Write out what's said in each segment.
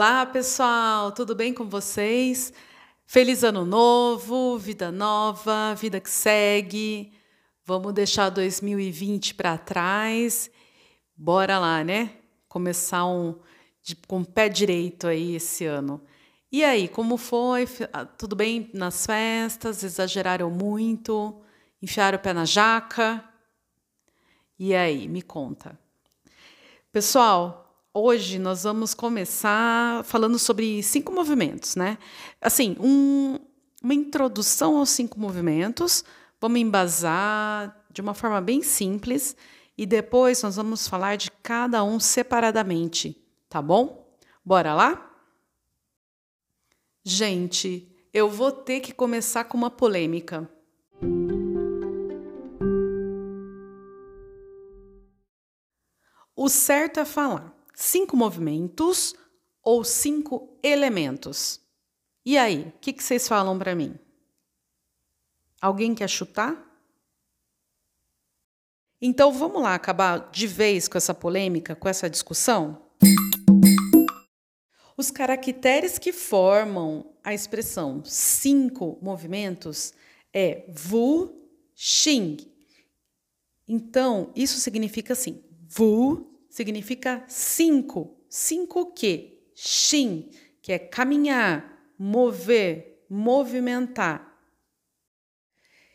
Olá, pessoal, tudo bem com vocês? Feliz ano novo, vida nova, vida que segue. Vamos deixar 2020 para trás. Bora lá, né? Começar um, de, com o pé direito aí esse ano. E aí, como foi? Ah, tudo bem nas festas? Exageraram muito? Enfiaram o pé na jaca? E aí, me conta. Pessoal, Hoje nós vamos começar falando sobre cinco movimentos, né? Assim, um, uma introdução aos cinco movimentos, vamos embasar de uma forma bem simples e depois nós vamos falar de cada um separadamente, tá bom? Bora lá? Gente, eu vou ter que começar com uma polêmica. O certo é falar cinco movimentos ou cinco elementos. E aí, o que, que vocês falam para mim? Alguém quer chutar? Então vamos lá acabar de vez com essa polêmica, com essa discussão? Os caracteres que formam a expressão cinco movimentos é vu, xing. Então, isso significa assim: vu significa cinco. Cinco o quê? Xin, que é caminhar, mover, movimentar.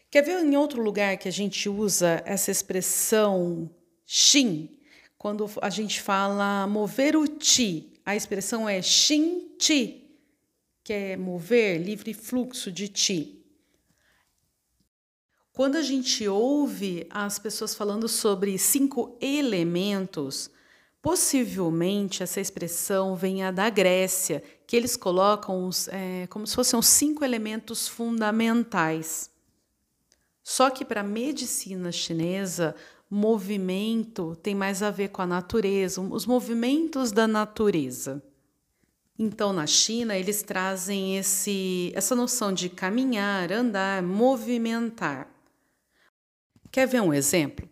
Quer ver em outro lugar que a gente usa essa expressão xin? Quando a gente fala mover o ti, a expressão é xin ti, que é mover, livre fluxo de ti. Quando a gente ouve as pessoas falando sobre cinco elementos, possivelmente essa expressão venha da Grécia, que eles colocam é, como se fossem os cinco elementos fundamentais. Só que para a medicina chinesa, movimento tem mais a ver com a natureza, os movimentos da natureza. Então, na China, eles trazem esse, essa noção de caminhar, andar, movimentar. Quer ver um exemplo?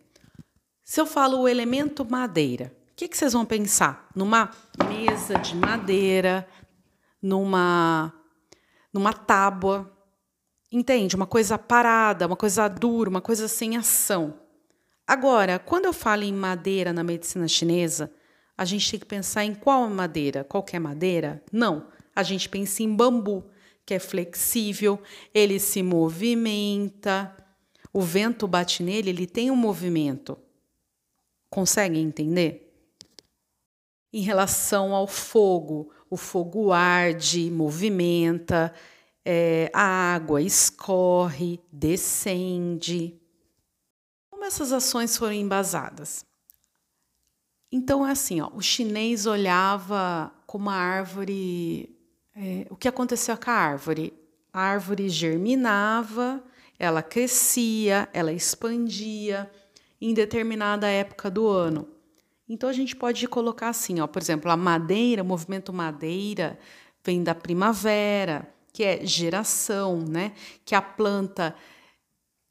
Se eu falo o elemento madeira, o que, que vocês vão pensar? Numa mesa de madeira, numa, numa tábua, entende? Uma coisa parada, uma coisa dura, uma coisa sem ação. Agora, quando eu falo em madeira na medicina chinesa, a gente tem que pensar em qual madeira? Qualquer madeira? Não. A gente pensa em bambu, que é flexível, ele se movimenta, o vento bate nele, ele tem um movimento. Conseguem entender? Em relação ao fogo, o fogo arde, movimenta, é, a água escorre, descende. Como essas ações foram embasadas? Então é assim, ó, o chinês olhava como a árvore, é, o que aconteceu com a árvore? A árvore germinava, ela crescia, ela expandia em determinada época do ano. Então a gente pode colocar assim, ó, por exemplo, a madeira, o movimento madeira vem da primavera, que é geração, né? Que a planta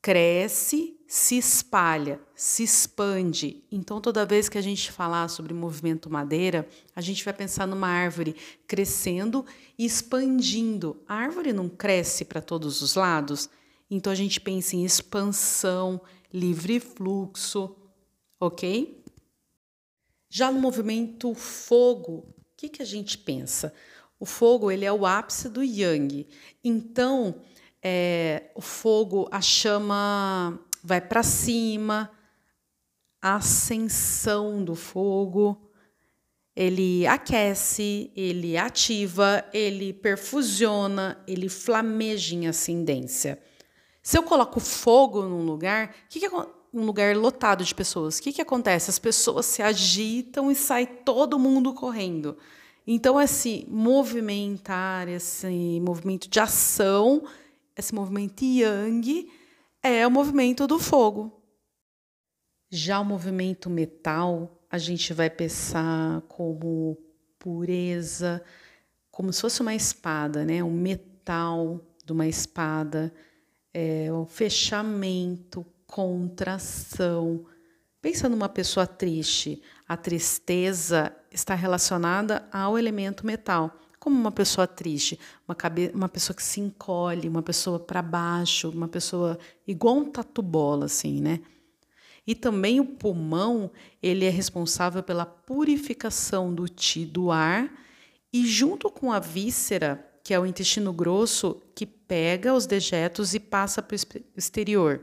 cresce, se espalha, se expande. Então, toda vez que a gente falar sobre movimento madeira, a gente vai pensar numa árvore crescendo e expandindo. A árvore não cresce para todos os lados, então a gente pensa em expansão, livre fluxo, ok? Já no movimento fogo, o que, que a gente pensa? O fogo ele é o ápice do yang. Então, é, o fogo, a chama vai para cima, a ascensão do fogo, ele aquece, ele ativa, ele perfusiona, ele flameja em ascendência. Se eu coloco fogo num lugar, que que um lugar lotado de pessoas, o que, que acontece? As pessoas se agitam e sai todo mundo correndo. Então, esse movimentar, esse movimento de ação, esse movimento yang, é o movimento do fogo. Já o movimento metal, a gente vai pensar como pureza, como se fosse uma espada, né? Um metal de uma espada é, o fechamento, contração, Pensa numa pessoa triste. A tristeza está relacionada ao elemento metal. Como uma pessoa triste, uma, cabe uma pessoa que se encolhe, uma pessoa para baixo, uma pessoa igual um tatu-bola, assim, né? E também o pulmão, ele é responsável pela purificação do ti do ar e junto com a víscera, que é o intestino grosso, que pega os dejetos e passa para o exterior.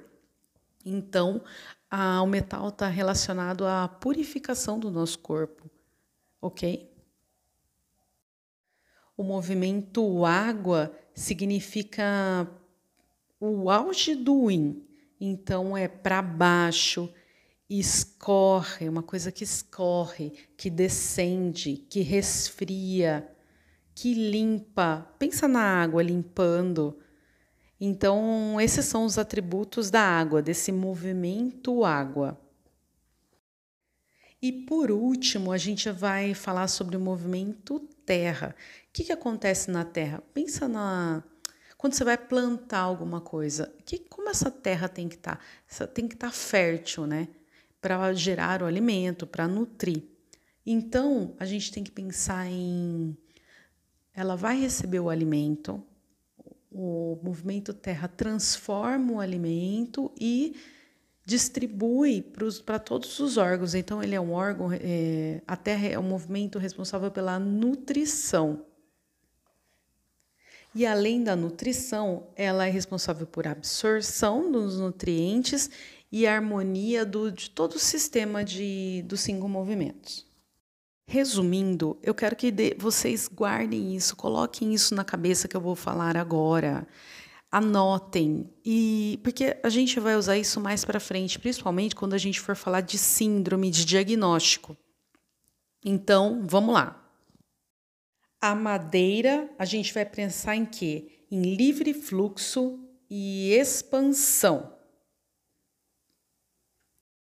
Então, a, o metal está relacionado à purificação do nosso corpo, ok? O movimento água significa o auge do yin, então é para baixo, escorre, uma coisa que escorre, que descende, que resfria, que limpa. Pensa na água limpando então, esses são os atributos da água, desse movimento água. E por último, a gente vai falar sobre o movimento terra. O que, que acontece na terra? Pensa na. Quando você vai plantar alguma coisa, que, como essa terra tem que estar? Tá? Tem que estar tá fértil, né? Para gerar o alimento, para nutrir. Então, a gente tem que pensar em. Ela vai receber o alimento, o movimento terra transforma o alimento e distribui para todos os órgãos. Então, ele é um órgão, é, a terra é um movimento responsável pela nutrição. E além da nutrição, ela é responsável por absorção dos nutrientes e harmonia do, de todo o sistema de, dos cinco movimentos. Resumindo, eu quero que vocês guardem isso, coloquem isso na cabeça que eu vou falar agora. Anotem e porque a gente vai usar isso mais para frente, principalmente quando a gente for falar de síndrome de diagnóstico. Então, vamos lá. A madeira, a gente vai pensar em quê? Em livre fluxo e expansão.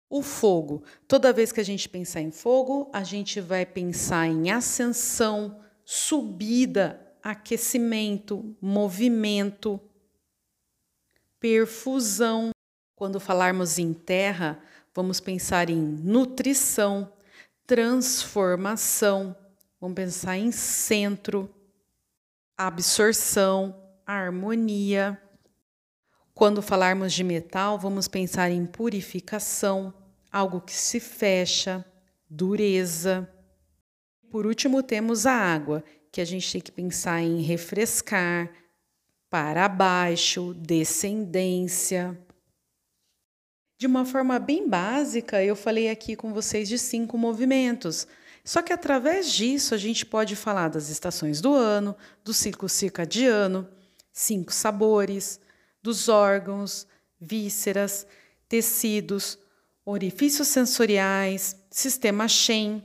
O fogo. Toda vez que a gente pensar em fogo, a gente vai pensar em ascensão, subida, aquecimento, movimento, perfusão. Quando falarmos em terra, vamos pensar em nutrição, transformação, vamos pensar em centro, absorção, harmonia. Quando falarmos de metal, vamos pensar em purificação, algo que se fecha, dureza. Por último, temos a água, que a gente tem que pensar em refrescar, para baixo, descendência. De uma forma bem básica, eu falei aqui com vocês de cinco movimentos. Só que através disso a gente pode falar das estações do ano, do ciclo circadiano, cinco sabores, dos órgãos, vísceras, tecidos, orifícios sensoriais, sistema Shen,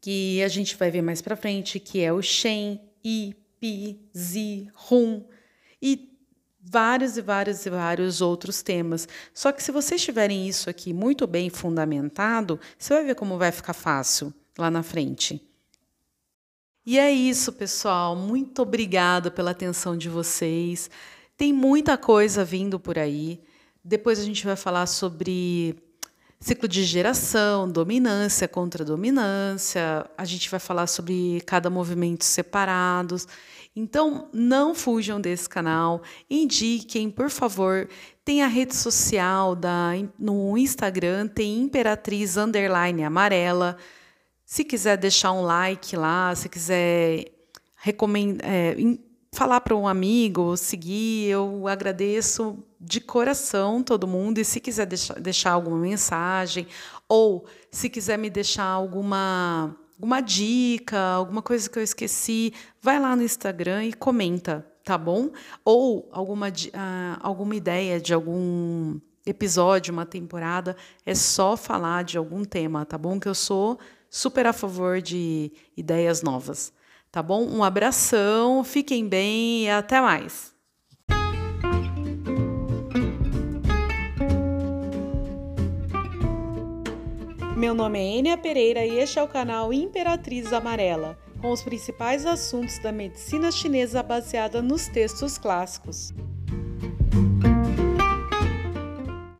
que a gente vai ver mais para frente, que é o Shen, I, Pi, Zi, Hum, e vários e vários e vários outros temas. Só que se vocês tiverem isso aqui muito bem fundamentado, você vai ver como vai ficar fácil lá na frente. E é isso, pessoal. Muito obrigada pela atenção de vocês. Tem muita coisa vindo por aí. Depois a gente vai falar sobre ciclo de geração, dominância contra dominância. A gente vai falar sobre cada movimento separados. Então, não fujam desse canal. Indiquem, por favor. Tem a rede social da, no Instagram, tem Imperatriz Underline Amarela. Se quiser deixar um like lá, se quiser recomendar. É, falar para um amigo, seguir, eu agradeço de coração todo mundo. E se quiser deixar, deixar alguma mensagem, ou se quiser me deixar alguma, alguma dica, alguma coisa que eu esqueci, vai lá no Instagram e comenta, tá bom? Ou alguma, uh, alguma ideia de algum episódio, uma temporada, é só falar de algum tema, tá bom? Que eu sou super a favor de ideias novas. Tá bom? Um abração, fiquem bem e até mais. Meu nome é Enia Pereira e este é o canal Imperatriz Amarela, com os principais assuntos da medicina chinesa baseada nos textos clássicos.